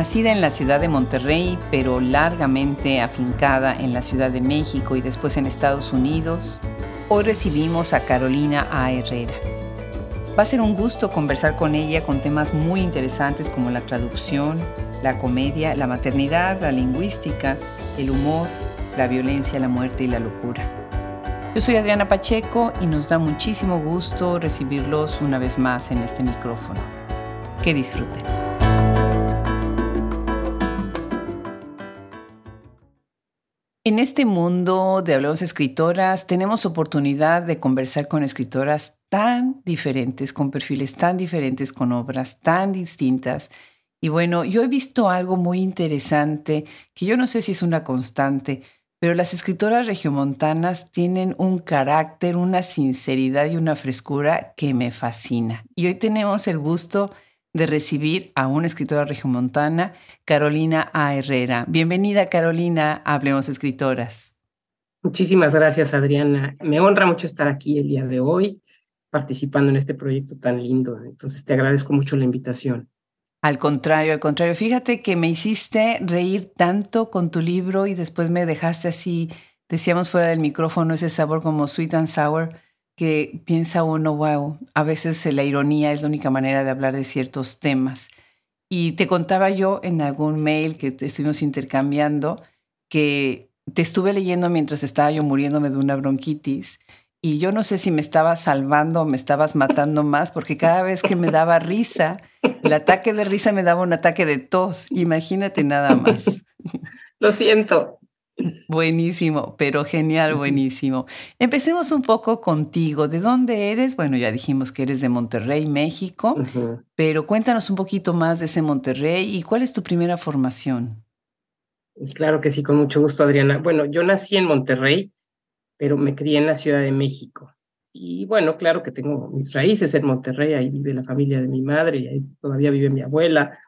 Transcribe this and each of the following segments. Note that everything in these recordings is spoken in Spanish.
Nacida en la ciudad de Monterrey, pero largamente afincada en la Ciudad de México y después en Estados Unidos, hoy recibimos a Carolina A. Herrera. Va a ser un gusto conversar con ella con temas muy interesantes como la traducción, la comedia, la maternidad, la lingüística, el humor, la violencia, la muerte y la locura. Yo soy Adriana Pacheco y nos da muchísimo gusto recibirlos una vez más en este micrófono. Que disfruten. En este mundo de Hablamos Escritoras tenemos oportunidad de conversar con escritoras tan diferentes, con perfiles tan diferentes, con obras tan distintas. Y bueno, yo he visto algo muy interesante que yo no sé si es una constante, pero las escritoras regiomontanas tienen un carácter, una sinceridad y una frescura que me fascina. Y hoy tenemos el gusto de recibir a una escritora regiomontana, Carolina A. Herrera. Bienvenida, Carolina, Hablemos Escritoras. Muchísimas gracias, Adriana. Me honra mucho estar aquí el día de hoy participando en este proyecto tan lindo. Entonces, te agradezco mucho la invitación. Al contrario, al contrario. Fíjate que me hiciste reír tanto con tu libro y después me dejaste así, decíamos fuera del micrófono, ese sabor como sweet and sour que piensa uno, wow, a veces la ironía es la única manera de hablar de ciertos temas. Y te contaba yo en algún mail que estuvimos intercambiando que te estuve leyendo mientras estaba yo muriéndome de una bronquitis y yo no sé si me estabas salvando o me estabas matando más porque cada vez que me daba risa, el ataque de risa me daba un ataque de tos. Imagínate nada más. Lo siento. Buenísimo, pero genial, buenísimo. Empecemos un poco contigo. ¿De dónde eres? Bueno, ya dijimos que eres de Monterrey, México, pero cuéntanos un poquito más de ese Monterrey y cuál es tu primera formación. Claro que sí, con mucho gusto, Adriana. Bueno, yo nací en Monterrey, pero me crié en la Ciudad de México. Y bueno, claro que tengo mis raíces en Monterrey, ahí vive la familia de mi madre y ahí todavía vive mi abuela,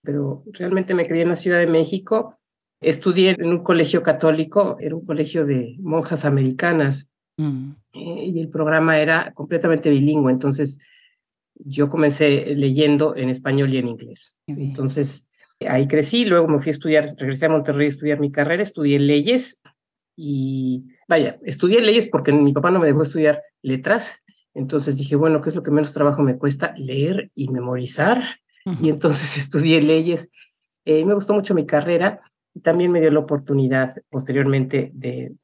pero realmente me crié en la Ciudad de México Estudié en un colegio católico, era un colegio de monjas americanas mm. eh, y el programa era completamente bilingüe, entonces yo comencé leyendo en español y en inglés. Entonces ahí crecí, luego me fui a estudiar, regresé a Monterrey a estudiar mi carrera, estudié leyes y vaya, estudié leyes porque mi papá no me dejó estudiar letras, entonces dije, bueno, ¿qué es lo que menos trabajo me cuesta? Leer y memorizar. Y entonces estudié leyes. Eh, me gustó mucho mi carrera y también me dio la oportunidad posteriormente de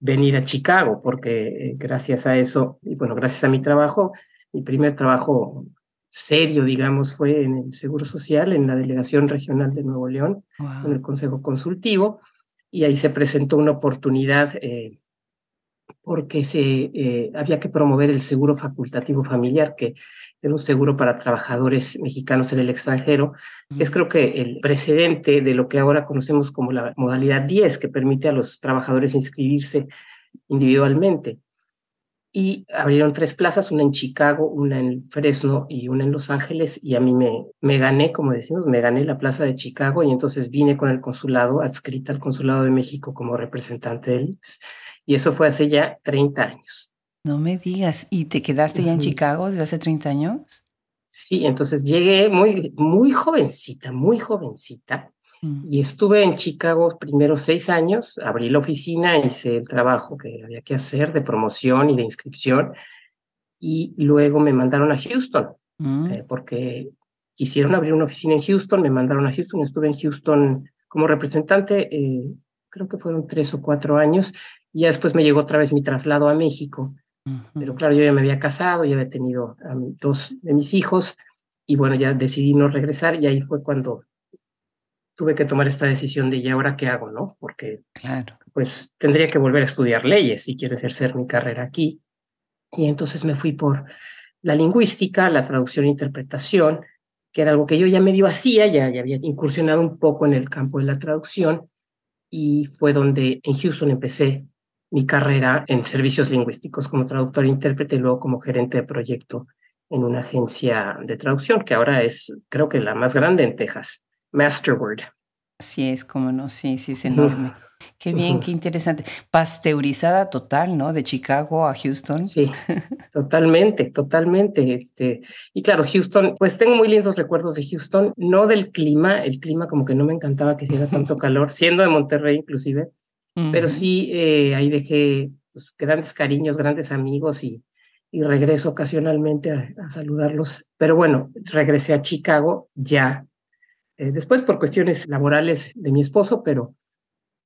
venir a Chicago, porque eh, gracias a eso, y bueno, gracias a mi trabajo, mi primer trabajo serio, digamos, fue en el Seguro Social, en la Delegación Regional de Nuevo León, en el Consejo Consultivo, y ahí se presentó una oportunidad eh, porque se, eh, había que promover el seguro facultativo familiar, que era un seguro para trabajadores mexicanos en el extranjero, que es creo que el precedente de lo que ahora conocemos como la modalidad 10, que permite a los trabajadores inscribirse individualmente. Y abrieron tres plazas, una en Chicago, una en Fresno y una en Los Ángeles, y a mí me, me gané, como decimos, me gané la plaza de Chicago y entonces vine con el consulado, adscrita al Consulado de México como representante del IPS y eso fue hace ya 30 años. No me digas, ¿y te quedaste ya en Chicago desde hace 30 años? Sí, entonces llegué muy, muy jovencita, muy jovencita. Mm. Y estuve en Chicago primero seis años, abrí la oficina, hice el trabajo que había que hacer de promoción y de inscripción. Y luego me mandaron a Houston, mm. eh, porque quisieron abrir una oficina en Houston, me mandaron a Houston, estuve en Houston como representante, eh, creo que fueron tres o cuatro años, y ya después me llegó otra vez mi traslado a México. Pero claro, yo ya me había casado, ya había tenido dos de mis hijos y bueno, ya decidí no regresar y ahí fue cuando tuve que tomar esta decisión de ¿y ahora qué hago? ¿No? Porque claro. pues tendría que volver a estudiar leyes si quiero ejercer mi carrera aquí. Y entonces me fui por la lingüística, la traducción e interpretación, que era algo que yo ya medio hacía, ya, ya había incursionado un poco en el campo de la traducción y fue donde en Houston empecé mi carrera en servicios lingüísticos como traductor e intérprete y luego como gerente de proyecto en una agencia de traducción que ahora es, creo que la más grande en Texas, Masterword. Así es, como no, sí, sí, es enorme. Qué bien, qué interesante. Pasteurizada total, ¿no? De Chicago a Houston. Sí, totalmente, totalmente. Este, y claro, Houston, pues tengo muy lindos recuerdos de Houston, no del clima, el clima como que no me encantaba que hiciera tanto calor, siendo de Monterrey inclusive, pero sí eh, ahí dejé pues, grandes cariños, grandes amigos y, y regreso ocasionalmente a, saludarlos. Pero bueno, regresé a Chicago ya, eh, después por cuestiones laborales de mi esposo, pero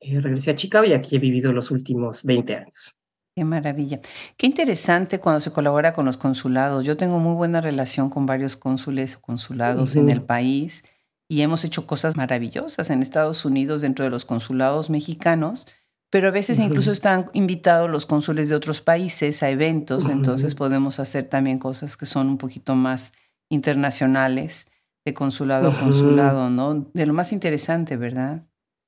eh, regresé a Chicago y aquí he vivido los últimos 20 años. Qué maravilla. Qué interesante cuando se colabora con los consulados. Yo tengo muy buena relación con varios cónsules o consulados en el país y hemos hecho cosas maravillosas en Estados Unidos dentro de los consulados mexicanos, pero a veces incluso están invitados los cónsules de otros países a eventos, entonces podemos hacer también cosas que son un poquito más internacionales, de consulado a consulado, ¿no? De lo más interesante, ¿verdad?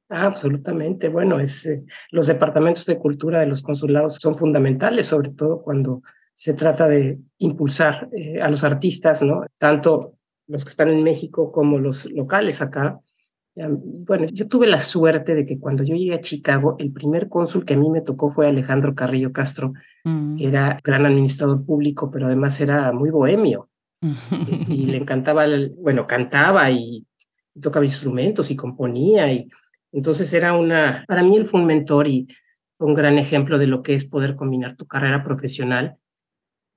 Ah, absolutamente. Bueno, es, eh, los departamentos de cultura de los consulados son fundamentales, sobre todo cuando se trata de impulsar eh, a los artistas, ¿no? Tanto los que están en México como los locales acá. Bueno, yo tuve la suerte de que cuando yo llegué a Chicago, el primer cónsul que a mí me tocó fue Alejandro Carrillo Castro, mm. que era gran administrador público, pero además era muy bohemio. y, le encantaba, bueno, cantaba y tocaba instrumentos y componía y entonces era una, para mí él fue un mentor y un gran ejemplo de lo que es poder combinar tu carrera profesional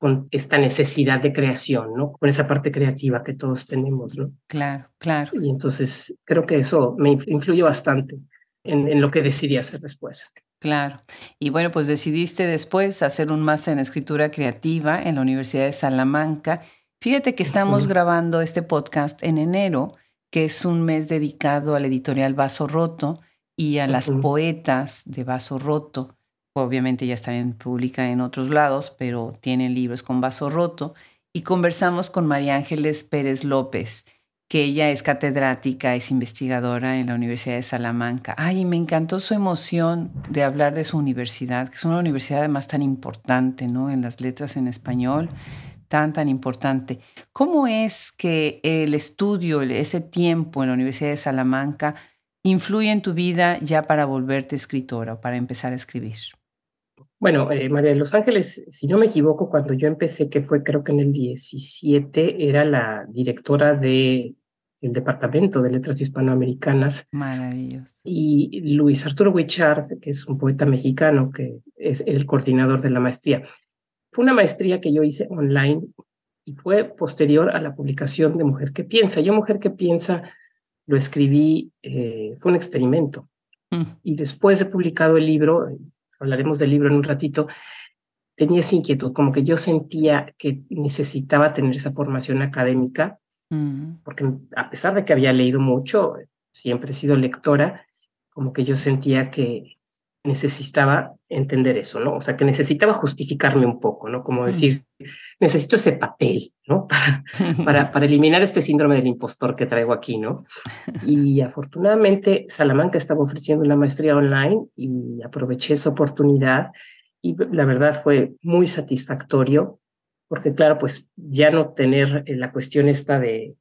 con esta necesidad de creación, ¿no? Con esa parte creativa que todos tenemos, ¿no? Claro, claro. Y entonces creo que eso me influye bastante en, en lo que decidí hacer después. Claro. Y bueno, pues decidiste después hacer un máster en escritura creativa en la Universidad de Salamanca. Fíjate que estamos grabando este podcast en enero que es un mes dedicado al editorial Vaso Roto y a las poetas de Vaso Roto. Obviamente ya también publica en otros lados, pero tienen libros con Vaso Roto. Y conversamos con María Ángeles Pérez López, que ella es catedrática, es investigadora en la Universidad de Salamanca. Ay, me encantó su emoción de hablar de su universidad, que es una universidad además tan importante, ¿no? En las letras en español tan, tan importante. ¿Cómo es que el estudio, ese tiempo en la Universidad de Salamanca, influye en tu vida ya para volverte escritora o para empezar a escribir? Bueno, eh, María de Los Ángeles, si no me equivoco, cuando yo empecé, que fue creo que en el 17, era la directora de el Departamento de Letras Hispanoamericanas. Maravilloso. Y Luis Arturo Huichard, que es un poeta mexicano, que es el coordinador de la maestría. Fue una maestría que yo hice online y fue posterior a la publicación de Mujer que Piensa. Yo, Mujer que Piensa, lo escribí, eh, fue un experimento. Mm. Y después de publicado el libro, hablaremos del libro en un ratito, tenía esa inquietud, como que yo sentía que necesitaba tener esa formación académica, mm. porque a pesar de que había leído mucho, siempre he sido lectora, como que yo sentía que necesitaba entender eso, ¿no? O sea, que necesitaba justificarme un poco, ¿no? Como decir, necesito ese papel, ¿no? Para, para, eliminar este síndrome del impostor que traigo aquí, ¿no? Y afortunadamente Salamanca estaba ofreciendo una maestría online y aproveché esa oportunidad y la verdad fue muy satisfactorio porque claro, pues ya no tener la cuestión esta de,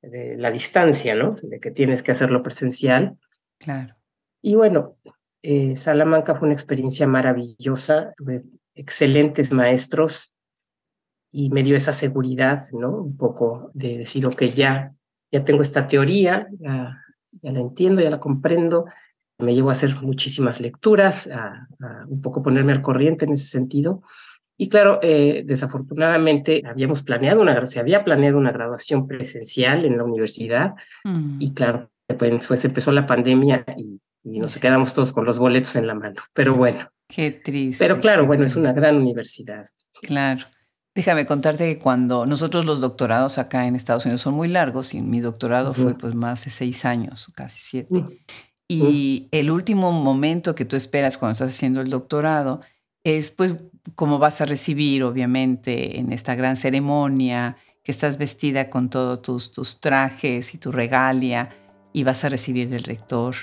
de la distancia, ¿no? De que tienes que hacerlo presencial. Claro. Y bueno, eh, Salamanca fue una experiencia maravillosa, tuve excelentes maestros y me dio esa seguridad, ¿no? Un poco de decir, ok, ya, ya tengo esta teoría, ya, ya la entiendo, ya la comprendo, me llevo a hacer muchísimas lecturas, a, un poco ponerme al corriente en ese sentido. Y claro, eh, desafortunadamente habíamos planeado una, se había planeado una graduación presencial en la universidad mm. y claro, pues empezó la pandemia y y nos quedamos todos con los boletos en la mano. Pero bueno. Qué triste. Pero claro, bueno, es una gran universidad. Claro. Déjame contarte que cuando nosotros los doctorados acá en Estados Unidos son muy largos y mi doctorado fue pues más de seis años, casi siete. Y el último momento que tú esperas cuando estás haciendo el doctorado es pues cómo vas a recibir, obviamente, en esta gran ceremonia, que estás vestida con todos tus, tus trajes y tu regalia y vas a recibir del rector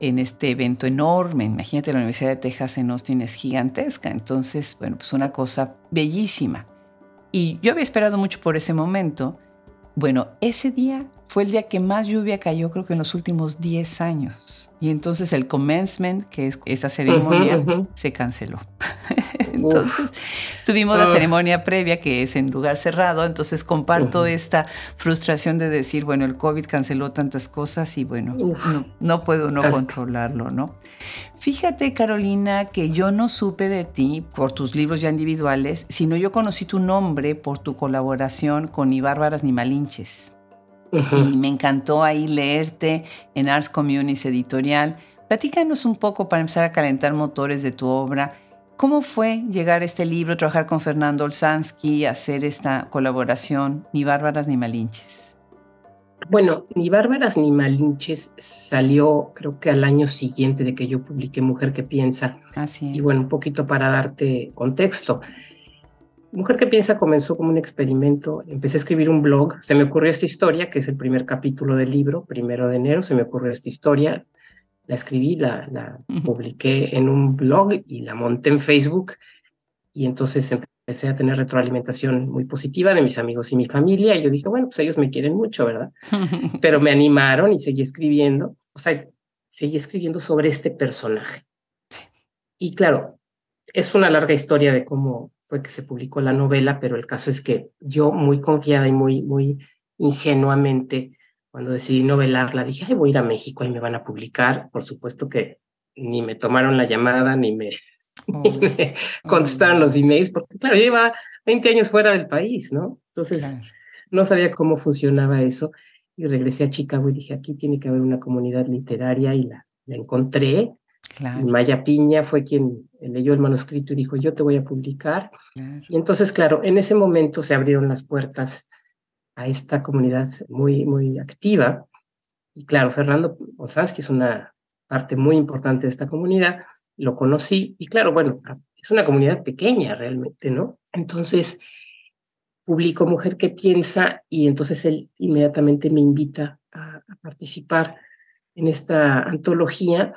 en este evento enorme. Imagínate, la Universidad de Texas en Austin es gigantesca. Entonces, bueno, pues una cosa bellísima. Y yo había esperado mucho por ese momento Bueno, ese día fue el día que más lluvia cayó, creo que en los últimos 10 años. Y entonces el commencement, que es esta ceremonia, se canceló. entonces tuvimos la ah. ceremonia previa, que es en lugar cerrado. Entonces comparto esta frustración de decir, bueno, el COVID canceló tantas cosas y bueno, no, puedo no controlarlo, ¿no? Fíjate, Carolina, que yo no supe de ti por tus libros ya individuales, sino yo conocí tu nombre por tu colaboración con Ni Bárbaras ni Malinches. Y me encantó ahí leerte en Arts Communities Editorial. Platícanos un poco para empezar a calentar motores de tu obra. ¿Cómo fue llegar a este libro, trabajar con Fernando Olsansky, hacer esta colaboración, Ni Bárbaras ni Malinches? Bueno, Ni Bárbaras ni Malinches salió creo que al año siguiente de que yo publiqué Mujer que Piensa. Así Y bueno, un poquito para darte contexto. Mujer que piensa comenzó como un experimento. Empecé a escribir un blog. Se me ocurrió esta historia, que es el primer capítulo del libro, primero de enero. Se me ocurrió esta historia. La escribí, la, la publiqué en un blog y la monté en Facebook. Y entonces empecé a tener retroalimentación muy positiva de mis amigos y mi familia. Y yo dije, bueno, pues ellos me quieren mucho, ¿verdad? Pero me animaron y seguí escribiendo. O sea, seguí escribiendo sobre este personaje. Y claro, es una larga historia de cómo fue que se publicó la novela, pero el caso es que yo muy confiada y muy, muy ingenuamente, cuando decidí novelarla, dije, Ay, voy a ir a México y me van a publicar. Por supuesto que ni me tomaron la llamada, ni me, contestaron los emails, porque claro, lleva 20 años fuera del país, ¿no? Entonces, no sabía cómo funcionaba eso. Y regresé a Chicago y dije, aquí tiene que haber una comunidad literaria y la, la encontré Maya Piña fue quien leyó el manuscrito y dijo, yo te voy a publicar. Y entonces, claro, en ese momento se abrieron las puertas a esta comunidad muy, muy activa. Y claro, Fernando que es una parte muy importante de esta comunidad, lo conocí y claro, bueno, es una comunidad pequeña realmente, ¿no? Entonces, publico Mujer que Piensa y entonces él inmediatamente me invita a participar en esta antología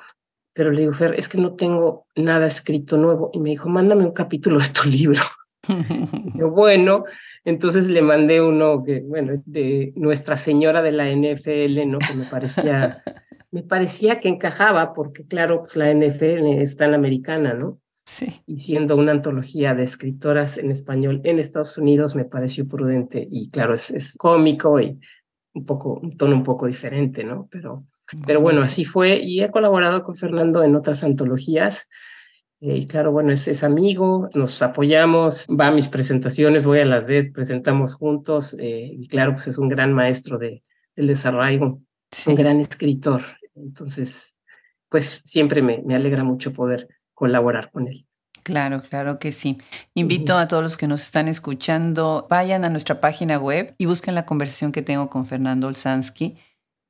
pero le digo, Fer, es que no tengo nada escrito nuevo. Y me dijo, mándame un capítulo de tu libro. yo, bueno, entonces le mandé uno que, bueno, de Nuestra Señora de la NFL, ¿no? Que me parecía, me parecía que encajaba, porque claro, pues la NFL está en americana, ¿no? Sí. Y siendo una antología de escritoras en español en Estados Unidos, me pareció prudente. Y claro, es, es cómico y un poco, un tono un poco diferente, ¿no? Pero pero bueno, así fue y he colaborado con Fernando en otras antologías. Y claro, bueno, es, es, amigo, nos apoyamos, va a mis presentaciones, voy a las de, presentamos juntos. Eh, y claro, pues es un gran maestro de, del desarraigo, un gran escritor. Entonces, pues siempre me, me alegra mucho poder colaborar con él. Claro, claro que sí. Invito a todos los que nos están escuchando, vayan a nuestra página web y busquen la conversación que tengo con Fernando Olsansky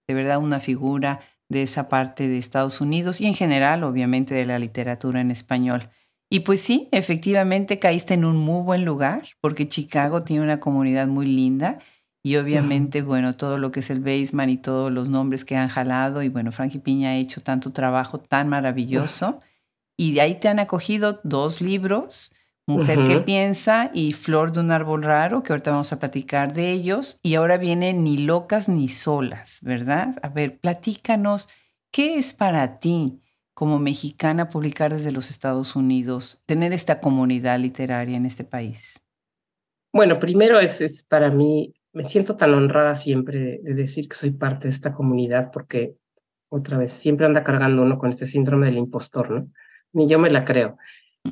de verdad una figura de esa parte de Estados Unidos y en general, obviamente, de la literatura en español. Y pues sí, efectivamente caíste en un muy buen lugar, porque Chicago tiene una comunidad muy linda y obviamente, bueno, todo lo que es el basement y todos los nombres que han jalado y bueno, Frankie Piña ha hecho tanto trabajo tan maravilloso. Y de ahí te han acogido dos libros Mujer que piensa y Flor de un árbol raro, que ahorita vamos a platicar de ellos. Y ahora viene Ni locas ni solas, ¿verdad? A ver, platícanos, ¿qué es para ti como mexicana publicar desde los Estados Unidos, tener esta comunidad literaria en este país? Bueno, primero es, es para mí, me siento tan honrada siempre de decir que soy parte de esta comunidad porque, otra vez, siempre anda cargando uno con este síndrome del impostor, ¿no? Ni yo me la creo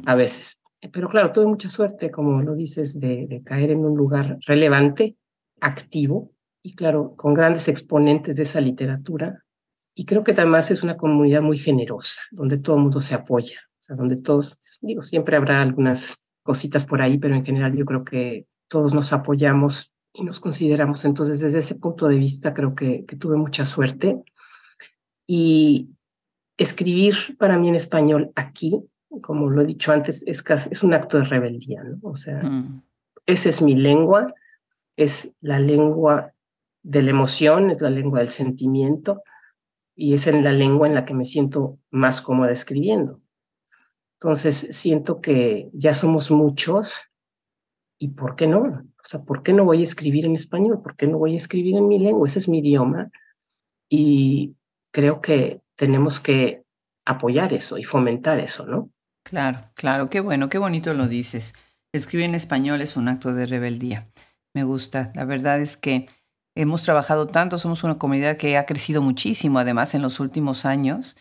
a veces. Pero claro, tuve mucha suerte, como lo dices, de, caer en un lugar relevante, activo y claro, con grandes exponentes de esa literatura. Y creo que además es una comunidad muy generosa, donde todo el mundo se apoya, o sea, donde todos, digo, siempre habrá algunas cositas por ahí, pero en general yo creo que todos nos apoyamos y nos consideramos. Entonces, desde ese punto de vista, creo que tuve mucha suerte. Y escribir para mí en español aquí como lo he dicho antes, es, es un acto de rebeldía, ¿no? O sea, mm. esa es mi lengua, es la lengua de la emoción, es la lengua del sentimiento y es en la lengua en la que me siento más cómoda escribiendo. Entonces, siento que ya somos muchos ¿y por qué no? O sea, ¿por qué no voy a escribir en español? ¿Por qué no voy a escribir en mi lengua? Ese es mi idioma. Y creo que tenemos que apoyar eso y fomentar eso, ¿no? Claro, claro, qué bueno, qué bonito lo dices. Escribir en español es un acto de rebeldía. Me gusta. La verdad es que hemos trabajado tanto, somos una comunidad que ha crecido muchísimo, además, en los últimos años,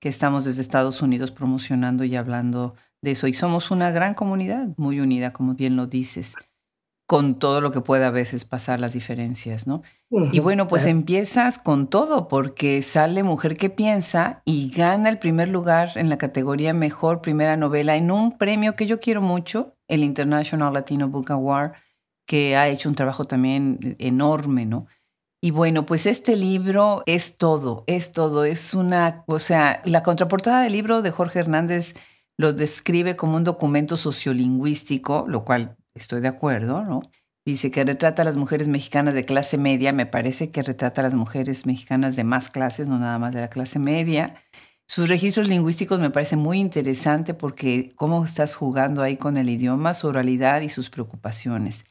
que estamos desde Estados Unidos promocionando y hablando de eso. Y somos una gran comunidad, muy unida, como bien lo dices con todo lo que pueda a veces pasar las diferencias, ¿no? Y bueno, pues empiezas con todo porque sale Mujer que piensa y gana el primer lugar en la categoría Mejor Primera Novela en un premio que yo quiero mucho, el International Latino Book Award, que ha hecho un trabajo también enorme, ¿no? Y bueno, pues este libro es todo, es todo, es una, o sea, la contraportada del libro de Jorge Hernández lo describe como un documento sociolingüístico, lo cual estoy de acuerdo, ¿no? Dice que retrata a las mujeres mexicanas de clase media, me parece que retrata a las mujeres mexicanas de más clases, no nada más de la clase media. Sus registros lingüísticos me parece muy interesante porque cómo estás jugando ahí con el idioma, su oralidad y sus preocupaciones.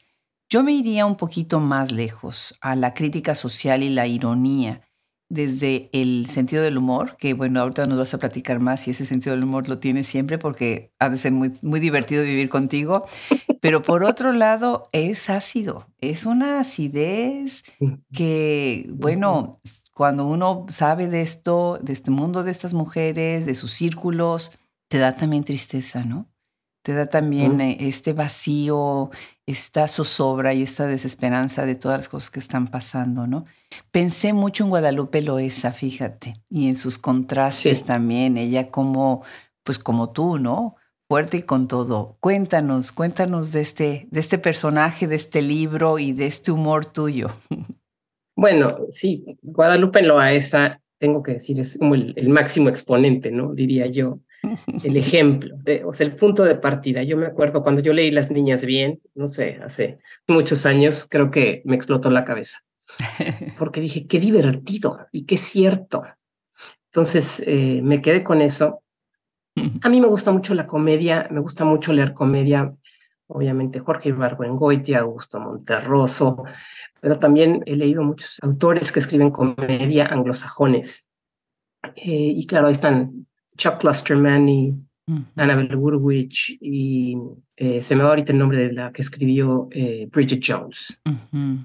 Yo me iría un poquito más lejos a la crítica social y la ironía desde el sentido del humor, que bueno, ahorita nos vas a platicar más si ese sentido del humor lo tienes siempre porque ha de ser muy, muy divertido vivir contigo, pero por otro lado es ácido, es una acidez que, bueno, cuando uno sabe de esto, de este mundo de estas mujeres, de sus círculos, te da también tristeza, ¿no? Te da también eh, este vacío, esta zozobra y esta desesperanza de todas las cosas que están pasando, ¿no? Pensé mucho en Guadalupe Loesa, fíjate, y en sus contrastes también, ella como, pues como tú, ¿no? Fuerte y con todo. Cuéntanos, cuéntanos de este, de este personaje, de este libro y de este humor tuyo. Bueno, sí, Guadalupe Loesa, tengo que decir, es como el, el máximo exponente, ¿no? Diría yo, el ejemplo, o sea, el punto de partida. Yo me acuerdo cuando yo leí Las Niñas Bien, no sé, hace muchos años, creo que me explotó la cabeza, porque dije, qué divertido y qué cierto. Entonces eh, me quedé con eso. A mí me gusta mucho la comedia, me gusta mucho leer comedia, obviamente Jorge Ibargüengoitia, Augusto Monterroso, pero también he leído muchos autores que escriben comedia anglosajones. Eh, y claro, ahí están Chuck Clusterman y Annabelle Gurwitch y eh, se me va ahorita el nombre de la que escribió eh, Bridget Jones.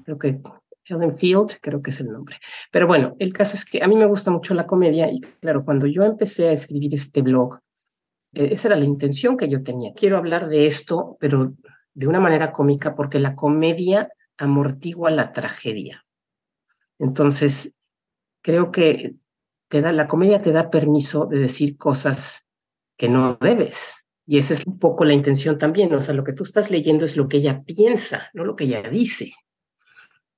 Creo que Helen Field, creo que es el nombre. Pero bueno, el caso es que a mí me gusta mucho la comedia y claro, cuando yo empecé a escribir este blog, eh, esa era la intención que yo tenía. Quiero hablar de esto, pero de una manera cómica porque la comedia amortigua la tragedia. Entonces, creo que la comedia te da permiso de decir cosas que no debes. Y esa es un poco la intención también. O sea, lo que tú estás leyendo es lo que ella piensa, no lo que ella dice.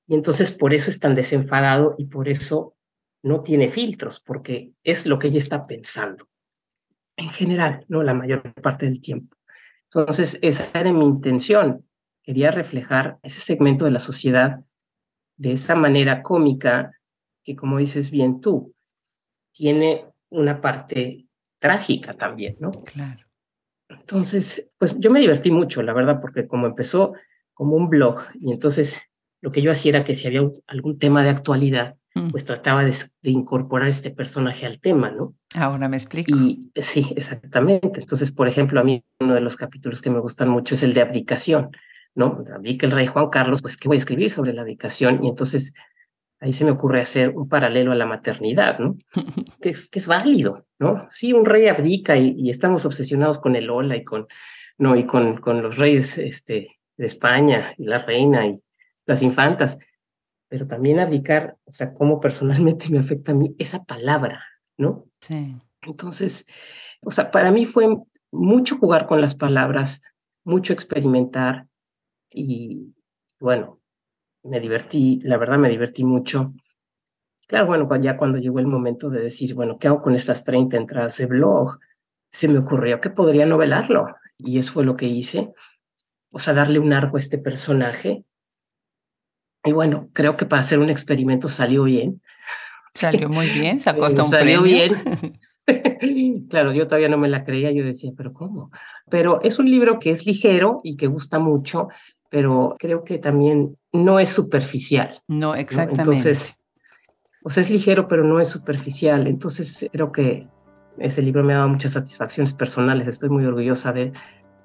Y entonces por eso es tan desenfadado y por eso no tiene filtros, porque es lo que ella está pensando. En general, no la mayor parte del tiempo. Entonces, esa era mi intención. Quería reflejar ese segmento de la sociedad de esa manera cómica que, como dices bien tú, tiene una parte trágica también, ¿no? Claro. Entonces, pues yo me divertí mucho, la verdad, porque como empezó como un blog y entonces lo que yo hacía era que si había algún tema de actualidad, mm. pues trataba de, incorporar este personaje al tema, ¿no? Ahora me explico. Y sí, exactamente. Entonces, por ejemplo, a mí uno de los capítulos que me gustan mucho es el de abdicación, ¿no? Abdica el rey Juan Carlos, pues, ¿qué voy a escribir sobre la abdicación? Y entonces ahí se me ocurre hacer un paralelo a la maternidad, ¿no? que, es, que es válido, ¿no? Sí, un rey abdica y, estamos obsesionados con el Ola y con, no, y con, con los reyes este, de España y la reina y las infantas, pero también abdicar, o sea, cómo personalmente me afecta a mí esa palabra, ¿no? Sí. Entonces, o sea, para mí fue mucho jugar con las palabras, mucho experimentar y bueno, me divertí, la verdad me divertí mucho. Claro, bueno, ya cuando llegó el momento de decir, bueno, ¿qué hago con estas 30 entradas de blog? Se me ocurrió que podría novelarlo. Y eso fue lo que hice. O sea, darle un arco a este personaje. Y bueno, creo que para hacer un experimento salió bien. Salió muy bien, sacó hasta un Salió bien. claro, yo todavía no me la creía, yo decía, pero ¿cómo? Pero es un libro que es ligero y que gusta mucho, pero creo que también no es superficial. No, exactamente. Entonces, o sea, es ligero, pero no es superficial. Entonces, creo que ese libro me ha dado muchas satisfacciones personales, estoy muy orgullosa de él.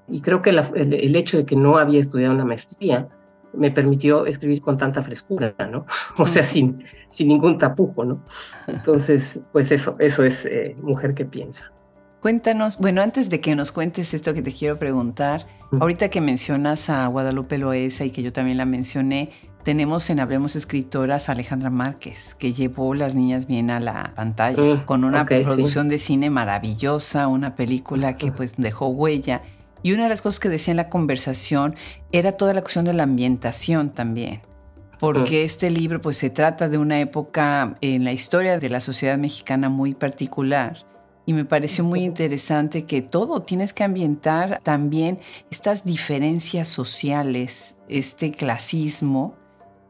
Y creo que el, hecho de que no había estudiado una maestría me permitió escribir con tanta frescura, ¿no? O sea, sin, sin ningún tapujo, ¿no? Entonces, pues eso, eso es eh, Mujer que piensa. Cuéntanos, bueno, antes de que nos cuentes esto que te quiero preguntar, ahorita que mencionas a Guadalupe Loesa y que yo también la mencioné, tenemos en Hablemos Escritoras a Alejandra Márquez, que llevó Las Niñas Bien a la pantalla, mm, con una producción de cine maravillosa, una película que pues dejó huella. Y una de las cosas que decía en la conversación era toda la cuestión de la ambientación también. Porque mm. este libro pues se trata de una época en la historia de la sociedad mexicana muy particular. Y me pareció muy interesante que todo tienes que ambientar también estas diferencias sociales, este clasismo,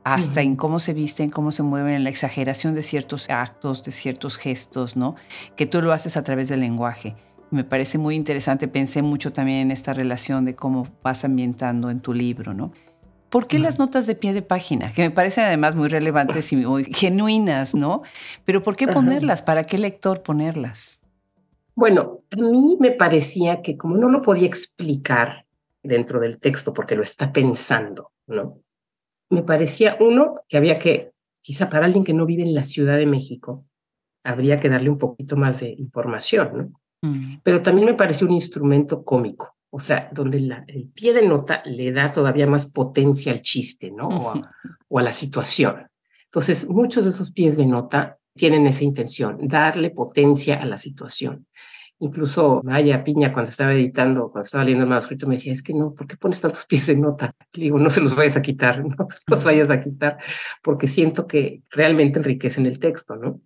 hasta en cómo se visten, cómo se mueven, en la exageración de ciertos actos, de ciertos gestos, ¿no? Que tú lo haces a través del lenguaje. Me parece muy interesante, pensé mucho también en esta relación de cómo vas ambientando en tu libro, ¿no? ¿Por qué las notas de pie de página? Que me parecen además muy relevantes y muy genuinas, ¿no? Pero ¿por qué ponerlas? ¿Para qué lector ponerlas? Bueno, a mí me parecía que como no lo podía explicar dentro del texto porque lo está pensando, ¿no? me parecía, uno, que había que, quizá para alguien que no vive en la Ciudad de México, habría que darle un poquito más de información, ¿no? Mm. Pero también me pareció un instrumento cómico, o sea, donde el pie de nota le da todavía más potencia al chiste, ¿no? o a la situación. Entonces, muchos de esos pies de nota tienen esa intención, darle potencia a la situación. Incluso Maya Piña, cuando estaba editando, cuando estaba leyendo el manuscrito, me decía, es que no, ¿por qué pones tantos pies de nota? Le digo, no se los vayas a quitar, no se los vayas a quitar, porque siento que realmente enriquecen el texto, ¿no?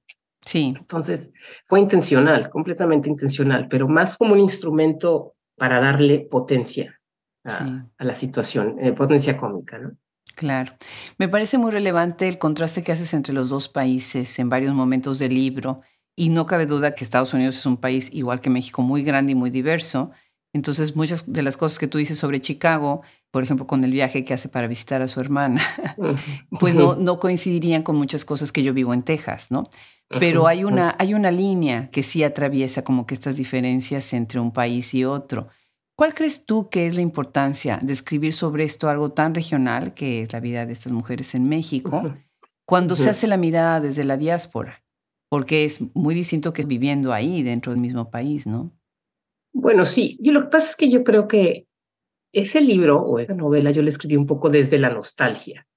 Sí. Entonces, fue intencional, completamente intencional, pero más como un instrumento para darle potencia a, la situación, eh, potencia cómica, ¿no? Claro. Me parece muy relevante el contraste que haces entre los dos países en varios momentos del libro y no cabe duda que Estados Unidos es un país igual que México muy grande y muy diverso. Entonces, muchas de las cosas que tú dices sobre Chicago, por ejemplo, con el viaje que hace para visitar a su hermana, pues no, no coincidirían con muchas cosas que yo vivo en Texas, ¿no? Pero hay una, hay una línea que sí atraviesa como que estas diferencias entre un país y otro. ¿Cuál crees tú que es la importancia de escribir sobre esto, algo tan regional que es la vida de estas mujeres en México, cuando se hace la mirada desde la diáspora? porque es muy distinto que viviendo ahí dentro del mismo país, ¿no? Bueno, sí, y lo que pasa es que yo creo que ese libro o esa novela yo la escribí un poco desde la nostalgia,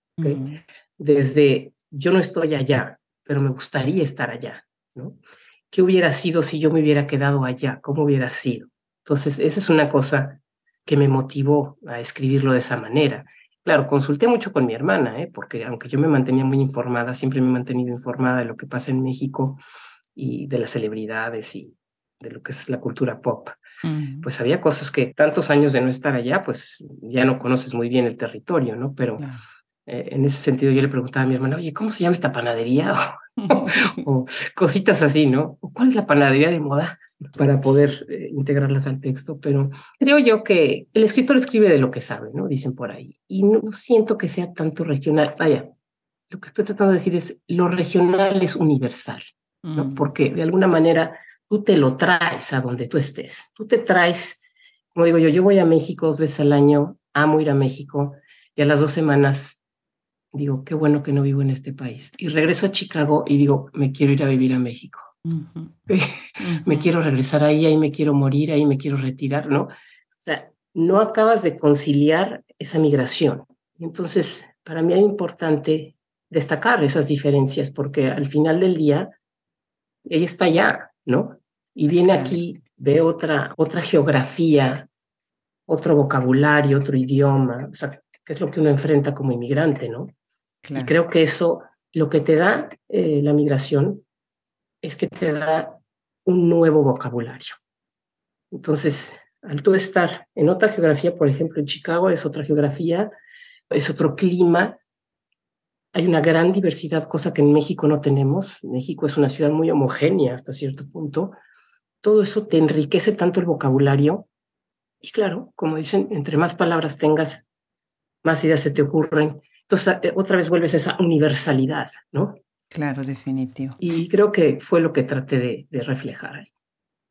desde yo no estoy allá, pero me gustaría estar allá, ¿no? ¿Qué hubiera sido si yo me hubiera quedado allá? ¿Cómo hubiera sido? Entonces, esa es una cosa que me motivó a escribirlo de esa manera. Claro, consulté mucho con mi hermana, ¿eh? porque aunque yo me mantenía muy informada, siempre me he mantenido informada de lo que pasa en México y de las celebridades y de lo que es la cultura pop. Pues había cosas que tantos años de no estar allá, pues ya no conoces muy bien el territorio, ¿no? Pero eh, en ese sentido yo le preguntaba a mi hermana, oye, ¿cómo se llama esta panadería? o cositas así, ¿no? ¿Cuál es la panadería de moda? Para poder eh, integrarlas al texto, pero creo yo que el escritor escribe de lo que sabe, ¿no? Dicen por ahí. Y no siento que sea tanto regional. Vaya, lo que estoy tratando de decir es, lo regional es universal, ¿no? Mm. Porque de alguna manera tú te lo traes a donde tú estés. Tú te traes, como digo yo, yo voy a México dos veces al año, amo ir a México, y a las dos semanas digo, qué bueno que no vivo en este país. Y regreso a Chicago y digo, me quiero ir a vivir a México. me quiero regresar ahí, ahí me quiero morir, ahí me quiero retirar, ¿no? O sea, no acabas de conciliar esa migración. Entonces, para mí es importante destacar esas diferencias porque al final del día, ella está allá, ¿no? Y viene aquí, ve otra, otra geografía, otro vocabulario, otro idioma, o sea, que es lo que uno enfrenta como inmigrante, ¿no? Y creo que eso, lo que te da eh, la migración es que te da un nuevo vocabulario. Entonces, al tú estar en otra geografía, por ejemplo, en Chicago es otra geografía, es otro clima, hay una gran diversidad, cosa que en México no tenemos. México es una ciudad muy homogénea hasta cierto punto. Todo eso te enriquece tanto el vocabulario. Y claro, como dicen, entre más palabras tengas más ideas se te ocurren. Entonces, eh, otra vez vuelves a esa universalidad, ¿no? Claro, definitivo. Y creo que fue lo que traté de, de reflejar ahí.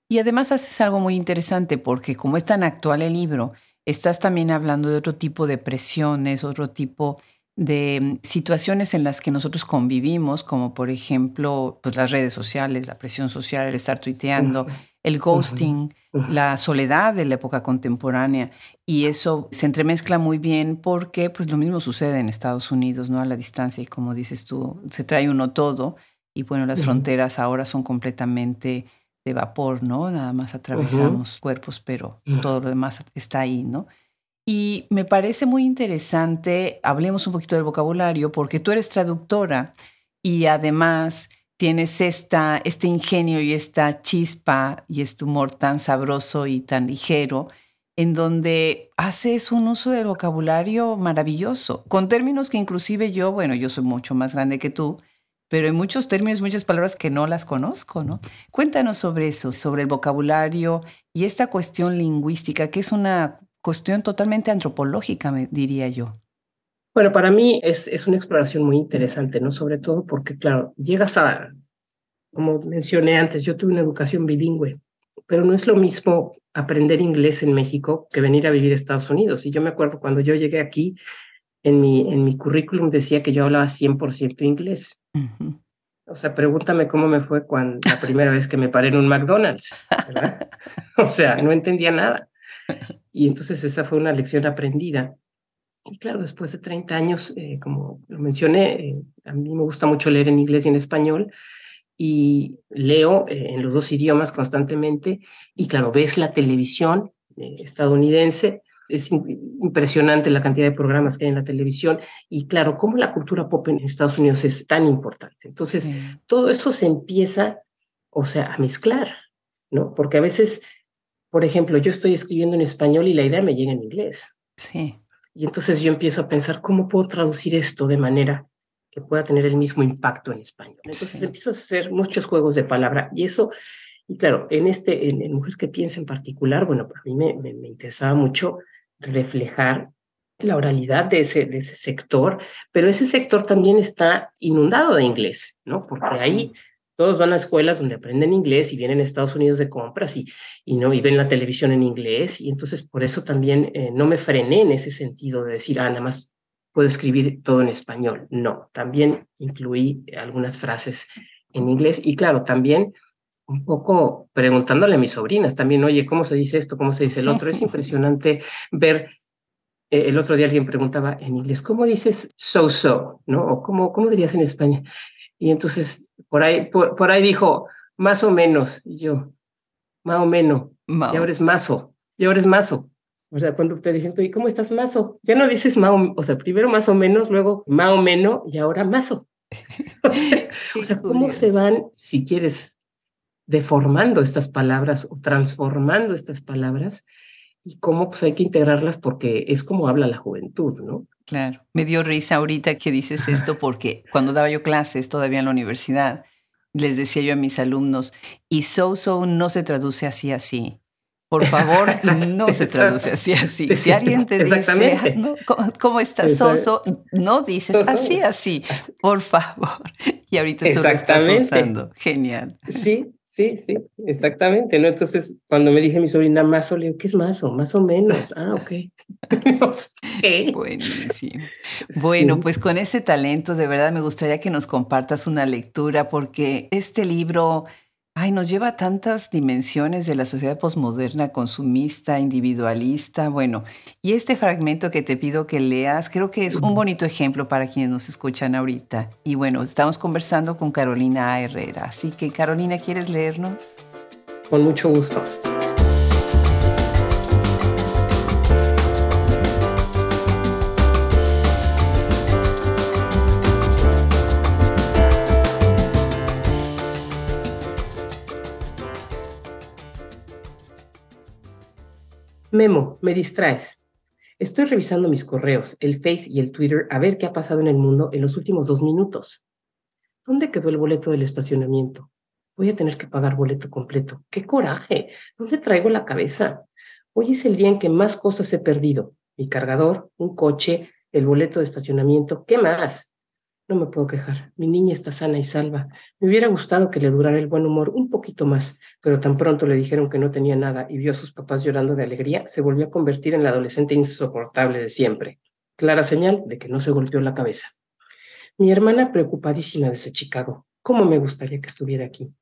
Y además haces algo muy interesante porque como es tan actual el libro, estás también hablando de otro tipo de presiones, otro tipo de mm, situaciones en las que nosotros convivimos, como por ejemplo pues las redes sociales, la presión social, el estar tuiteando, el ghosting, la soledad de la época contemporánea. Y eso se entremezcla muy bien porque pues lo mismo sucede en Estados Unidos, ¿no? A la distancia y como dices tú, se trae uno todo y bueno, las fronteras ahora son completamente de vapor, ¿no? Nada más atravesamos cuerpos, pero todo lo demás está ahí, ¿no? Y me parece muy interesante, hablemos un poquito del vocabulario, porque tú eres traductora y además tienes esta, este ingenio y esta chispa y este humor tan sabroso y tan ligero, en donde haces un uso del vocabulario maravilloso, con términos que inclusive yo, bueno, yo soy mucho más grande que tú, pero hay muchos términos, muchas palabras que no las conozco, ¿no? Cuéntanos sobre eso, sobre el vocabulario y esta cuestión lingüística, que es una cuestión totalmente antropológica, diría yo. Bueno, para mí es, es una exploración muy interesante, ¿no? Sobre todo porque, claro, llegas a, como mencioné antes, yo tuve una educación bilingüe, pero no es lo mismo aprender inglés en México que venir a vivir a Estados Unidos. Y yo me acuerdo cuando yo llegué aquí, en mi, en mi currículum decía que yo hablaba 100% inglés. O sea, pregúntame cómo me fue cuando la primera vez que me paré en un McDonald's, ¿verdad? o sea, no entendía nada. Y entonces esa fue una lección aprendida. Y claro, después de 30 años, eh, como lo mencioné, eh, a mí me gusta mucho leer en inglés y en español y leo eh, en los dos idiomas constantemente. Y claro, ves la televisión estadounidense es impresionante la cantidad de programas que hay en la televisión y claro, cómo la cultura pop en Estados Unidos es tan importante. Entonces, todo eso se empieza, o sea, a mezclar, ¿no? Porque a veces, por ejemplo, yo estoy escribiendo en español y la idea me llega en inglés. Sí. Y entonces yo empiezo a pensar, ¿cómo puedo traducir esto de manera que pueda tener el mismo impacto en español? Entonces empiezas a hacer muchos juegos de palabra y eso y claro, en este, en, Mujer que piensa en particular, bueno, para mí me, me, me, interesaba mucho reflejar la oralidad de ese, de ese sector, pero ese sector también está inundado de inglés, ¿no? Porque ahí todos van a escuelas donde aprenden inglés y vienen a Estados Unidos de compras y, y, ¿no? y ven la televisión en inglés y entonces por eso también eh, no me frené en ese sentido de decir, ah, nada más puedo escribir todo en español. No, también incluí algunas frases en inglés y claro, también un poco preguntándole a mis sobrinas también, oye, ¿cómo se dice esto? ¿Cómo se dice el otro? Es impresionante ver, eh, el otro día alguien preguntaba en inglés, ¿cómo dices so-so? ¿No? O ¿cómo, ¿cómo dirías en España? Y entonces por ahí, por, ahí dijo, más o menos, y yo, más o menos, y ahora es mazo, y ahora es mazo. O sea, cuando te dicen, oye, ¿cómo estás mazo? Ya no dices más o, o sea, primero más o menos, luego más o menos, y ahora mazo. o sea ¿cómo se van, si quieres, deformando estas palabras o transformando estas palabras y cómo pues hay que integrarlas porque es como habla la juventud, ¿no? Claro. Me dio risa ahorita que dices esto porque cuando daba yo clases todavía en la universidad, les decía yo a mis alumnos, y so-so no se traduce así así. Por favor, no se traduce así así. si alguien te dice, ¿cómo, estás, so-so? No dices así así. Por favor. Y ahorita tú lo estás usando. Genial. Sí, Sí, sí, exactamente, ¿no? Entonces, cuando me dije mi sobrina mazo, le digo, ¿qué es mazo? Más o menos. Ah, ok. Buenísimo. Bueno, pues con ese talento, de verdad me gustaría que nos compartas una lectura, porque este libro Ay, nos lleva a tantas dimensiones de la sociedad posmoderna, consumista, individualista. Bueno, y este fragmento que te pido que leas, creo que es un bonito ejemplo para quienes nos escuchan ahorita. Y bueno, estamos conversando con Carolina Herrera. Así que, Carolina, ¿quieres leernos? Con mucho gusto. Memo, me distraes. Estoy revisando mis correos, el Face y el Twitter a ver qué ha pasado en el mundo en los últimos dos minutos. ¿Dónde quedó el boleto del estacionamiento? Voy a tener que pagar boleto completo. ¡Qué coraje! ¿Dónde traigo la cabeza? Hoy es el día en que más cosas he perdido. Mi cargador, un coche, el boleto de estacionamiento, ¿qué más? No me puedo quejar. Mi niña está sana y salva. Me hubiera gustado que le durara el buen humor un poquito más, pero tan pronto le dijeron que no tenía nada y vio a sus papás llorando de alegría, se volvió a convertir en la adolescente insoportable de siempre. Clara señal de que no se golpeó la cabeza. Mi hermana preocupadísima desde Chicago. ¿Cómo me gustaría que estuviera aquí?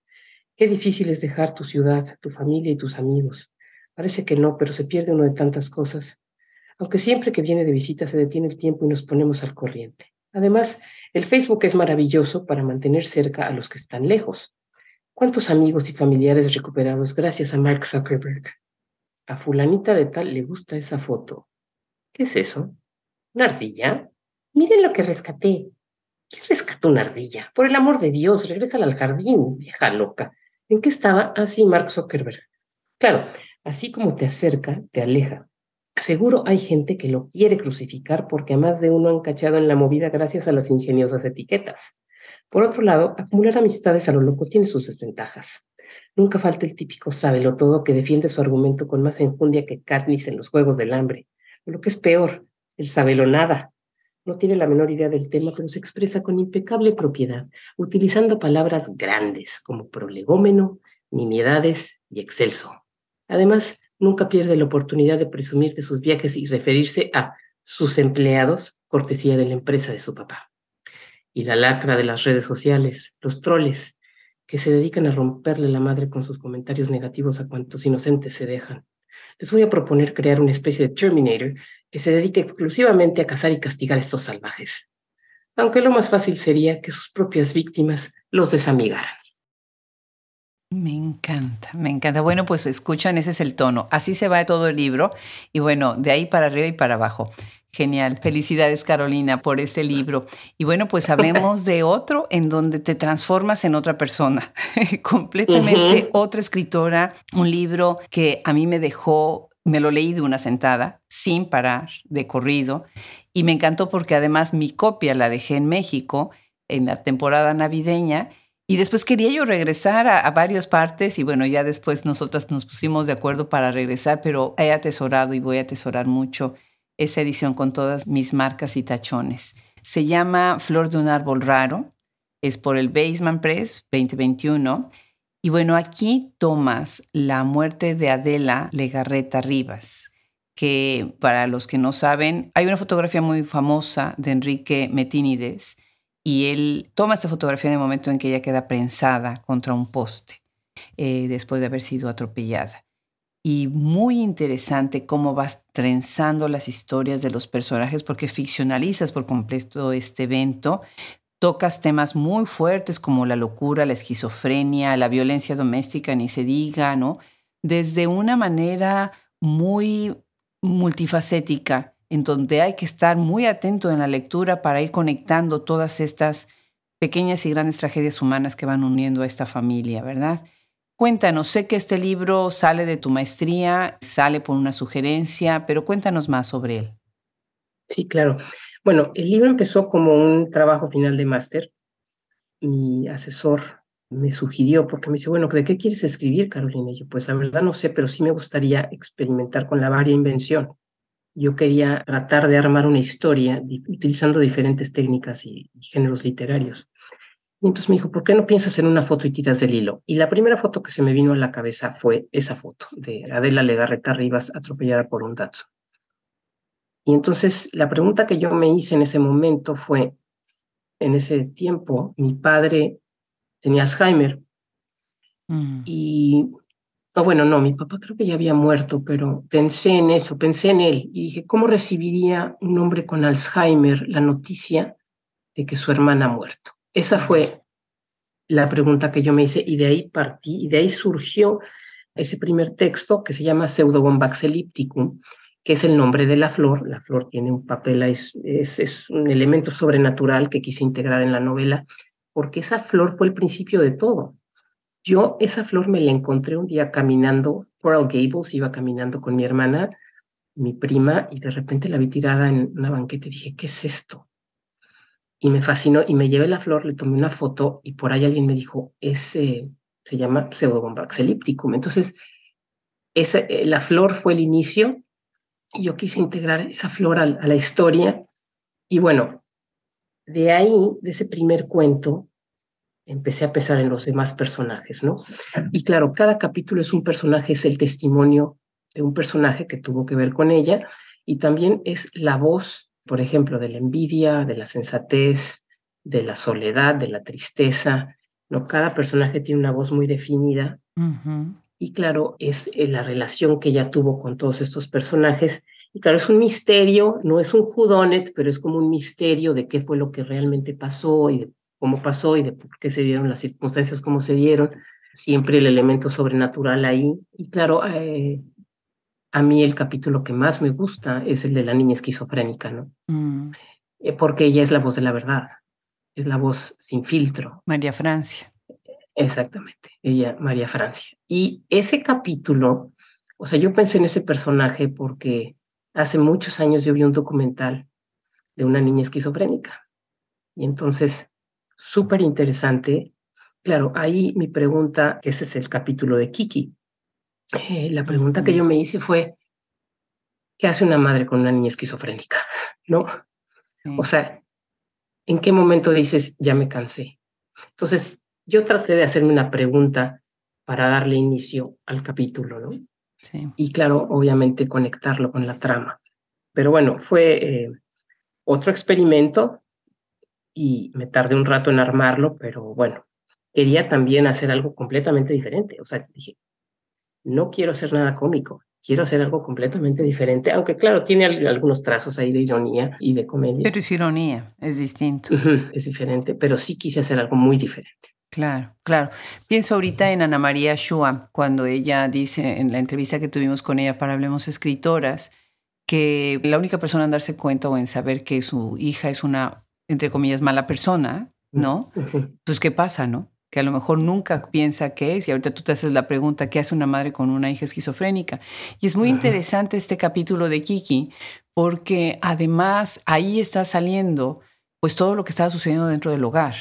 Qué difícil es dejar tu ciudad, tu familia y tus amigos. Parece que no, pero se pierde uno de tantas cosas. Aunque siempre que viene de visita se detiene el tiempo y nos ponemos al corriente. Además, el Facebook es maravilloso para mantener cerca a los que están lejos. ¿Cuántos amigos y familiares recuperados gracias a Mark Zuckerberg? A fulanita de tal le gusta esa foto. ¿Qué es eso? ¿Una ardilla? Miren lo que rescaté. ¿Quién rescató una ardilla? Por el amor de Dios, regresa al jardín, vieja loca. ¿En qué estaba? Así, ah, Mark Zuckerberg. Claro, así como te acerca, te aleja. Seguro hay gente que lo quiere crucificar porque a más de uno han cachado en la movida gracias a las ingeniosas etiquetas. Por otro lado, acumular amistades a lo loco tiene sus desventajas. Nunca falta el típico sábelo todo que defiende su argumento con más enjundia que Katniss en los Juegos del Hambre. Lo que es peor, el sabelo nada. No tiene la menor idea del tema, pero se expresa con impecable propiedad, utilizando palabras grandes como prolegómeno, nimiedades y excelso. Además, nunca pierde la oportunidad de presumir de sus viajes y referirse a sus empleados, cortesía de la empresa de su papá. Y la lacra de las redes sociales, los troles, que se dedican a romperle la madre con sus comentarios negativos a cuantos inocentes se dejan. Les voy a proponer crear una especie de Terminator que se dedique exclusivamente a cazar y castigar a estos salvajes. Aunque lo más fácil sería que sus propias víctimas los desamigaran. Me encanta, me encanta. Bueno, pues escuchan, ese es el tono. Así se va todo el libro y bueno, de ahí para arriba y para abajo. Genial. Felicidades, Carolina, por este libro. Y bueno, pues hablemos de otro en donde te transformas en otra persona, completamente otra escritora. Un libro que a mí me dejó, me lo leí de una sentada, sin parar, de corrido. Y me encantó porque además mi copia la dejé en México en la temporada navideña y después quería yo regresar a, a, varias partes y bueno, ya después nosotras nos pusimos de acuerdo para regresar, pero he atesorado y voy a atesorar mucho esa edición con todas mis marcas y tachones. Se llama Flor de un árbol raro, es por el Baseman Press 2021. Y bueno, aquí tomas la muerte de Adela Legarreta Rivas, que para los que no saben, hay una fotografía muy famosa de Enrique Metínides y él toma esta fotografía en el momento en que ella queda prensada contra un poste eh, después de haber sido atropellada. Y muy interesante cómo vas trenzando las historias de los personajes porque ficcionalizas por completo este evento. Tocas temas muy fuertes como la locura, la esquizofrenia, la violencia doméstica, ni se diga, ¿no? Desde una manera muy multifacética en donde hay que estar muy atento en la lectura para ir conectando todas estas pequeñas y grandes tragedias humanas que van uniendo a esta familia, ¿verdad? Cuéntanos, sé que este libro sale de tu maestría, sale por una sugerencia, pero cuéntanos más sobre él. Sí, claro. Bueno, el libro empezó como un trabajo final de máster. Mi asesor me sugirió, porque me dice, bueno, ¿de qué quieres escribir, Carolina? Y yo, pues la verdad no sé, pero sí me gustaría experimentar con la varia invención yo quería tratar de armar una historia utilizando diferentes técnicas y, géneros literarios. Y entonces me dijo, ¿por qué no piensas en una foto y tiras del hilo? Y la primera foto que se me vino a la cabeza fue esa foto de Adela Legarreta Rivas atropellada por un Datsun. Y entonces la pregunta que yo me hice en ese momento fue, en ese tiempo, mi padre tenía Alzheimer mm. y Oh, bueno, no, mi papá creo que ya había muerto, pero pensé en eso, pensé en él y dije, ¿cómo recibiría un hombre con Alzheimer la noticia de que su hermana ha muerto? Esa fue la pregunta que yo me hice y de ahí partí y de ahí surgió ese primer texto que se llama Pseudobombax ellipticum, que es el nombre de la flor. La flor tiene un papel, es, es un elemento sobrenatural que quise integrar en la novela, porque esa flor fue el principio de todo yo esa flor me la encontré un día caminando, Coral Gables, iba caminando con mi hermana, mi prima, y de repente la vi tirada en una banqueta y dije, ¿qué es esto? Y me fascinó y me llevé la flor, le tomé una foto y por ahí alguien me dijo, ese se llama Pseudobombax ellipticum. Entonces, esa, eh, la flor fue el inicio y yo quise integrar esa flor a, a la historia Y bueno, de ahí, de ese primer cuento, empecé a pensar en los demás personajes, ¿no? Y claro, cada capítulo es un personaje, es el testimonio de un personaje que tuvo que ver con ella y también es la voz, por ejemplo, de la envidia, de la sensatez, de la soledad, de la tristeza, ¿no? Cada personaje tiene una voz muy definida y claro, es eh, la relación que ella tuvo con todos estos personajes y claro, es un misterio, no es un judonet, pero es como un misterio de qué fue lo que realmente pasó y de cómo pasó y de por qué se dieron las circunstancias como se dieron. Siempre el elemento sobrenatural ahí. Y claro, eh, a mí el capítulo que más me gusta es el de la niña esquizofrénica, ¿no? Mm. Eh, porque ella es la voz de la verdad, es la voz sin filtro. María Francia. Exactamente, ella, María Francia. Y ese capítulo, o sea, yo pensé en ese personaje porque hace muchos años yo vi un documental de una niña esquizofrénica. Y entonces, súper interesante. Claro, ahí mi pregunta, que ese es el capítulo de Kiki, eh, la pregunta que yo me hice fue, ¿qué hace una madre con una niña esquizofrénica? ¿No? O sea, ¿en qué momento dices, ya me cansé? Entonces, yo traté de hacerme una pregunta para darle inicio al capítulo, ¿no? Y claro, obviamente conectarlo con la trama. Pero bueno, fue eh, otro experimento y me tardé un rato en armarlo, pero bueno, quería también hacer algo completamente diferente. O sea, dije, no quiero hacer nada cómico, quiero hacer algo completamente diferente, aunque claro, tiene algunos trazos ahí de ironía y de comedia. Pero es ironía, es distinto. es diferente, pero sí quise hacer algo muy diferente. Claro, claro. Pienso ahorita en Ana María Shua, cuando ella dice en la entrevista que tuvimos con ella para Hablemos Escritoras, que la única persona en darse cuenta o en saber que su hija es una, entre comillas, mala persona, ¿no? Pues qué pasa, ¿no? que a lo mejor nunca piensa qué es, y ahorita tú te haces la pregunta, ¿qué hace una madre con una hija esquizofrénica? Y es muy interesante este capítulo de Kiki, porque además ahí está saliendo pues todo lo que estaba sucediendo dentro del hogar,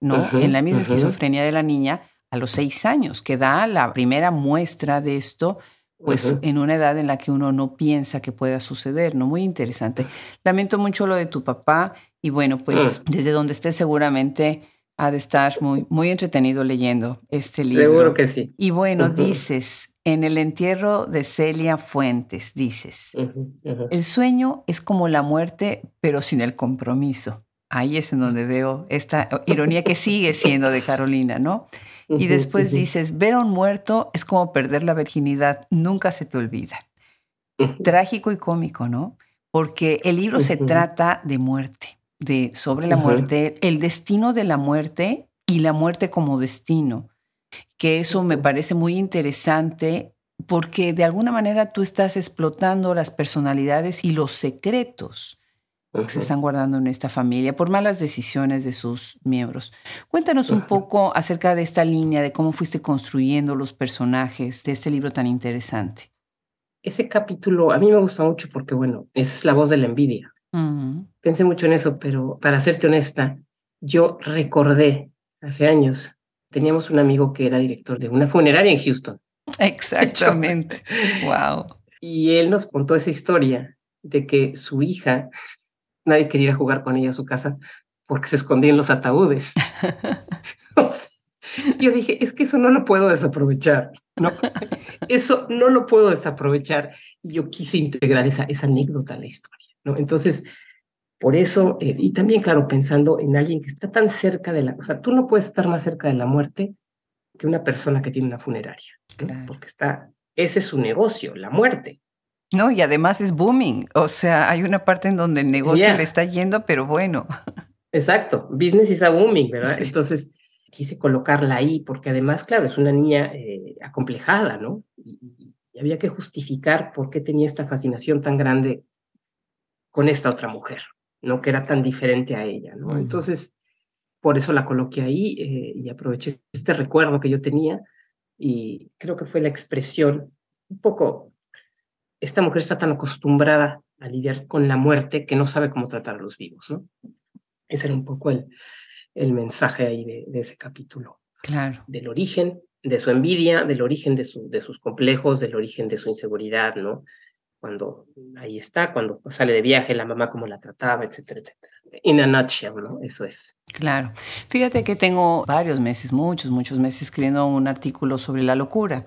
¿no? en la misma esquizofrenia de la niña a los seis años, que da la primera muestra de esto, pues en una edad en la que uno no piensa que pueda suceder, ¿no? Muy interesante. Lamento mucho lo de tu papá y bueno, pues mm. desde donde estés seguramente ha de estar muy, muy entretenido leyendo este libro. Seguro que sí. Y bueno, dices, en el entierro de Celia Fuentes, dices, el sueño es como la muerte, pero sin el compromiso. Ahí es en donde veo esta ironía que sigue siendo de Carolina, ¿no? Y después dices, ver a un muerto es como perder la virginidad, nunca se te olvida. Trágico y cómico, ¿no? Porque el libro se trata de muerte de sobre la muerte, el destino de la muerte y la muerte como destino, que eso me parece muy interesante porque de alguna manera tú estás explotando las personalidades y los secretos que se están guardando en esta familia por malas decisiones de sus miembros. Cuéntanos un poco acerca de esta línea, de cómo fuiste construyendo los personajes de este libro tan interesante. Ese capítulo a mí me gusta mucho porque, bueno, es la voz de la envidia. Pensé mucho en eso, pero para serte honesta, yo recordé hace años, teníamos un amigo que era director de una funeraria en Houston. Exactamente. wow. Y él nos contó esa historia de que su hija, nadie quería jugar con ella a su casa porque se escondía en los ataúdes. yo dije, es que eso no lo puedo desaprovechar, ¿no? Eso no lo puedo desaprovechar. Y yo quise integrar esa, esa anécdota a la historia. Entonces, por eso, eh, y también, claro, pensando en alguien que está tan cerca de la, o sea, tú no puedes estar más cerca de la muerte que una persona que tiene una funeraria, porque está, ese es su negocio, la muerte. No, y además es booming, o sea, hay una parte en donde el negocio le está yendo, pero bueno. Exacto, business is a booming, ¿verdad? Entonces, quise colocarla ahí, porque además, claro, es una niña eh, acomplejada, ¿no? y había que justificar por qué tenía esta fascinación tan grande con esta otra mujer, ¿no? Que era tan diferente a ella, ¿no? Entonces, por eso la coloqué ahí eh, y aproveché este recuerdo que yo tenía y creo que fue la expresión un poco, esta mujer está tan acostumbrada a lidiar con la muerte que no sabe cómo tratar a los vivos, ¿no? Ese era un poco el, el mensaje ahí de, ese capítulo. Claro. Del origen de su envidia, del origen de, su, de sus complejos, del origen de su inseguridad, ¿no? Cuando ahí está, cuando sale de viaje, la mamá cómo la trataba, etcétera, etcétera. in a nutshell, ¿no? Eso es. Claro. Fíjate que tengo varios meses, muchos, muchos meses escribiendo un artículo sobre la locura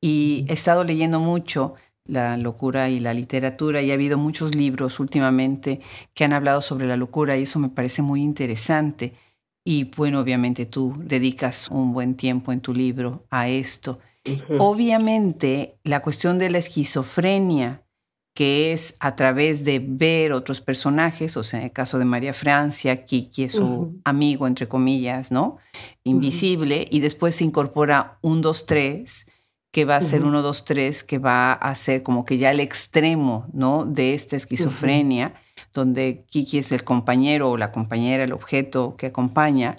y he estado leyendo mucho la locura y la literatura y ha habido muchos libros últimamente que han hablado sobre la locura y eso me parece muy interesante. Y bueno, obviamente tú dedicas un buen tiempo en tu libro a esto. Obviamente la cuestión de la esquizofrenia, que es a través de ver otros personajes, o sea, en el caso de María Francia, Kiki es su amigo, entre comillas, ¿no? Invisible, y después se incorpora un, dos, tres, que va a ser uno, dos, tres, que va a ser como que ya el extremo, ¿no? De esta esquizofrenia, donde Kiki es el compañero o la compañera, el objeto que acompaña,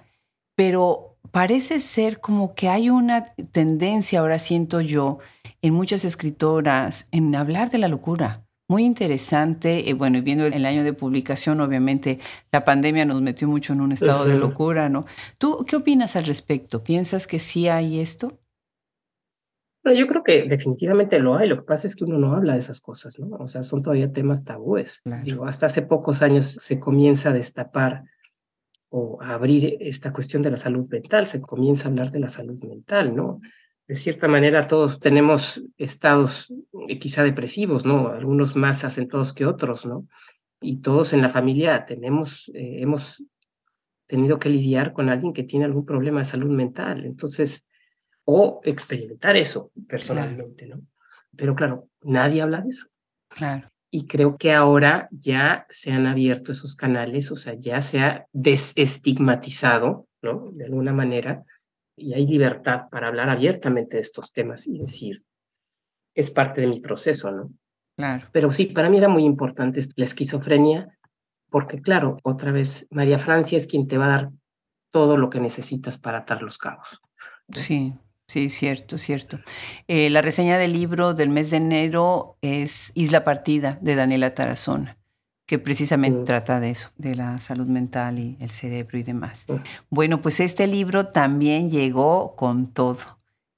pero parece ser como que hay una tendencia, ahora siento yo, en muchas escritoras en hablar de la locura. Muy interesante, y bueno, y viendo el año de publicación, obviamente la pandemia nos metió mucho en un estado de locura, ¿no? ¿Tú qué opinas al respecto? ¿Piensas que sí hay esto? Bueno, yo creo que definitivamente lo hay. Lo que pasa es que uno no habla de esas cosas, ¿no? O sea, son todavía temas tabúes. Digo, hasta hace pocos años se comienza a destapar o a abrir esta cuestión de la salud mental, se comienza a hablar de la salud mental, ¿no? de cierta manera todos tenemos estados eh, quizá depresivos, ¿no? Algunos más acentuados que otros, ¿no? Y todos en la familia tenemos, eh, hemos tenido que lidiar con alguien que tiene algún problema de salud mental, entonces, o experimentar eso personalmente, ¿no? Pero claro, nadie habla de eso. Claro. Y creo que ahora ya se han abierto esos canales, o sea, ya se ha desestigmatizado, ¿no? De alguna manera, y hay libertad para hablar abiertamente de estos temas y decir, es parte de mi proceso, ¿no? Claro. Pero sí, para mí era muy importante la esquizofrenia, porque claro, otra vez, María Francia es quien te va a dar todo lo que necesitas para atar los cabos. Sí, sí, cierto, cierto. Eh, la reseña del libro del mes de enero es Isla Partida de Daniela Tarazona que precisamente mm. trata de eso, de la salud mental y el cerebro y demás. Mm. Bueno, pues este libro también llegó con todo.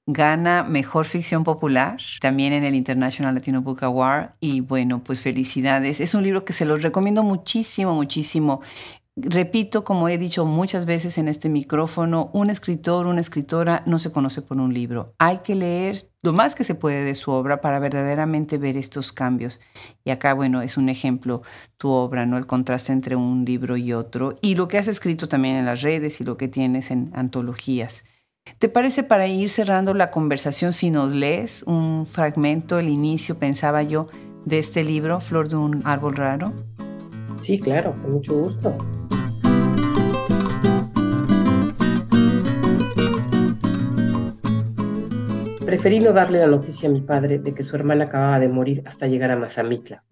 Gana Mejor Ficción Popular, también en el International Latino Book Award. Y bueno, pues felicidades. Es un libro que se los recomiendo muchísimo, muchísimo. Repito, como he dicho muchas veces en este micrófono, un escritor, una escritora no se conoce por un libro. Hay que leer lo más que se puede de su obra para verdaderamente ver estos cambios. Y acá, bueno, es un ejemplo tu obra, ¿no? El contraste entre un libro y otro y lo que has escrito también en las redes y lo que tienes en antologías. ¿Te parece para ir cerrando la conversación si nos lees un fragmento, el inicio, pensaba yo, de este libro, Flor de un árbol raro? Sí, claro, con mucho gusto. Preferí no darle la noticia a mi padre de que su hermana acababa de morir hasta llegar a Mazamitla.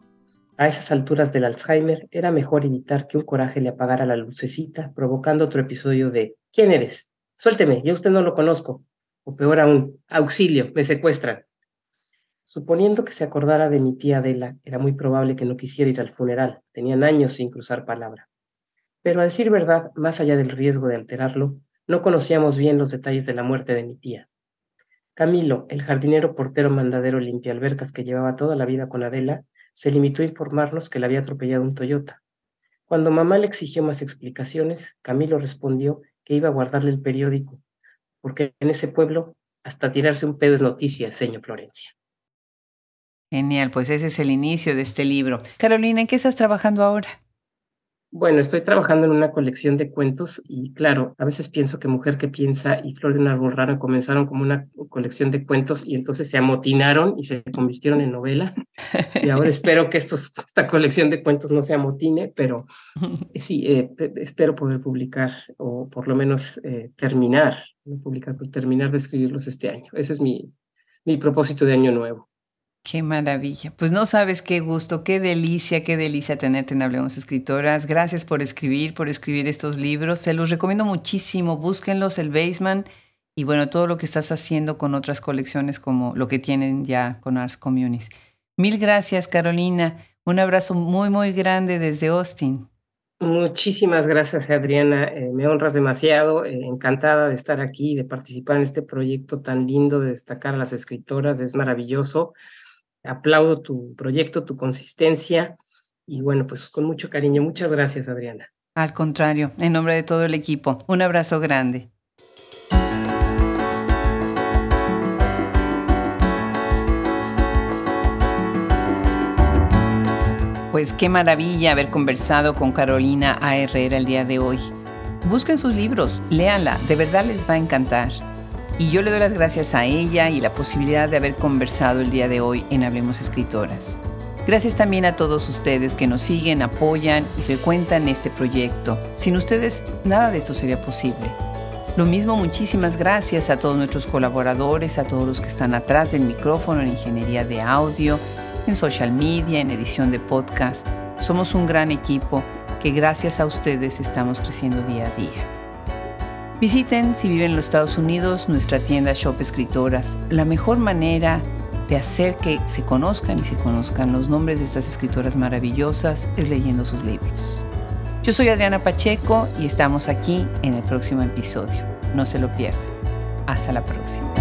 A esas alturas del Alzheimer era mejor evitar que un coraje le apagara la lucecita, provocando otro episodio de ¿Quién eres? Suélteme, yo usted no lo conozco. O peor aún, auxilio, me secuestran. Suponiendo que se acordara de mi tía Adela, era muy probable que no quisiera ir al funeral. Tenían años sin cruzar palabra. Pero a decir verdad, más allá del riesgo de alterarlo, no conocíamos bien los detalles de la muerte de mi tía. Camilo, el jardinero portero mandadero limpia albercas que llevaba toda la vida con Adela, se limitó a informarnos que le había atropellado un Toyota. Cuando mamá le exigió más explicaciones, Camilo respondió que iba a guardarle el periódico, porque en ese pueblo hasta tirarse un pedo es noticia, señor Florencia. Genial, pues ese es el inicio de este libro. Carolina, ¿en qué estás trabajando ahora? Bueno, estoy trabajando en una colección de cuentos y claro, a veces pienso que Mujer que piensa y Flor de un árbol raro comenzaron como una colección de cuentos y entonces se amotinaron y se convirtieron en novela. Y ahora espero que esta colección de cuentos no se amotine, pero sí, eh, espero poder publicar o por lo menos eh, terminar, no publicar, pero terminar de escribirlos este año. Ese es mi, mi propósito de año nuevo. Qué maravilla. Pues no sabes qué gusto, qué delicia, qué delicia tenerte en Hablemos Escritoras. Gracias por escribir, por escribir estos libros. Se los recomiendo muchísimo. Búsquenlos, el Basement y bueno, todo lo que estás haciendo con otras colecciones como lo que tienen ya con Arts Communis. Mil gracias, Carolina. Un abrazo muy, muy grande desde Austin. Muchísimas gracias, Adriana. Eh, me honras demasiado. Eh, encantada de estar aquí, de participar en este proyecto tan lindo, de destacar a las escritoras. Es maravilloso aplaudo tu proyecto, tu consistencia y bueno, pues con mucho cariño. Muchas gracias, Adriana. Al contrario, en nombre de todo el equipo, un abrazo grande. Pues qué maravilla haber conversado con Carolina A. Herrera el día de hoy. Busquen sus libros, léanla, de verdad les va a encantar. Y yo le doy las gracias a ella y la posibilidad de haber conversado el día de hoy en Hablemos Escritoras. Gracias también a todos ustedes que nos siguen, apoyan y frecuentan este proyecto. Sin ustedes, nada de esto sería posible. Lo mismo, muchísimas gracias a todos nuestros colaboradores, a todos los que están atrás del micrófono en ingeniería de audio, en social media, en edición de podcast. Somos un gran equipo que gracias a ustedes estamos creciendo día a día. Visiten, si viven en los Estados Unidos, nuestra tienda Shop Escritoras. La mejor manera de hacer que se conozcan y se conozcan los nombres de estas escritoras maravillosas es leyendo sus libros. Yo soy Adriana Pacheco y estamos aquí en el próximo episodio. No se lo pierdan. Hasta la próxima.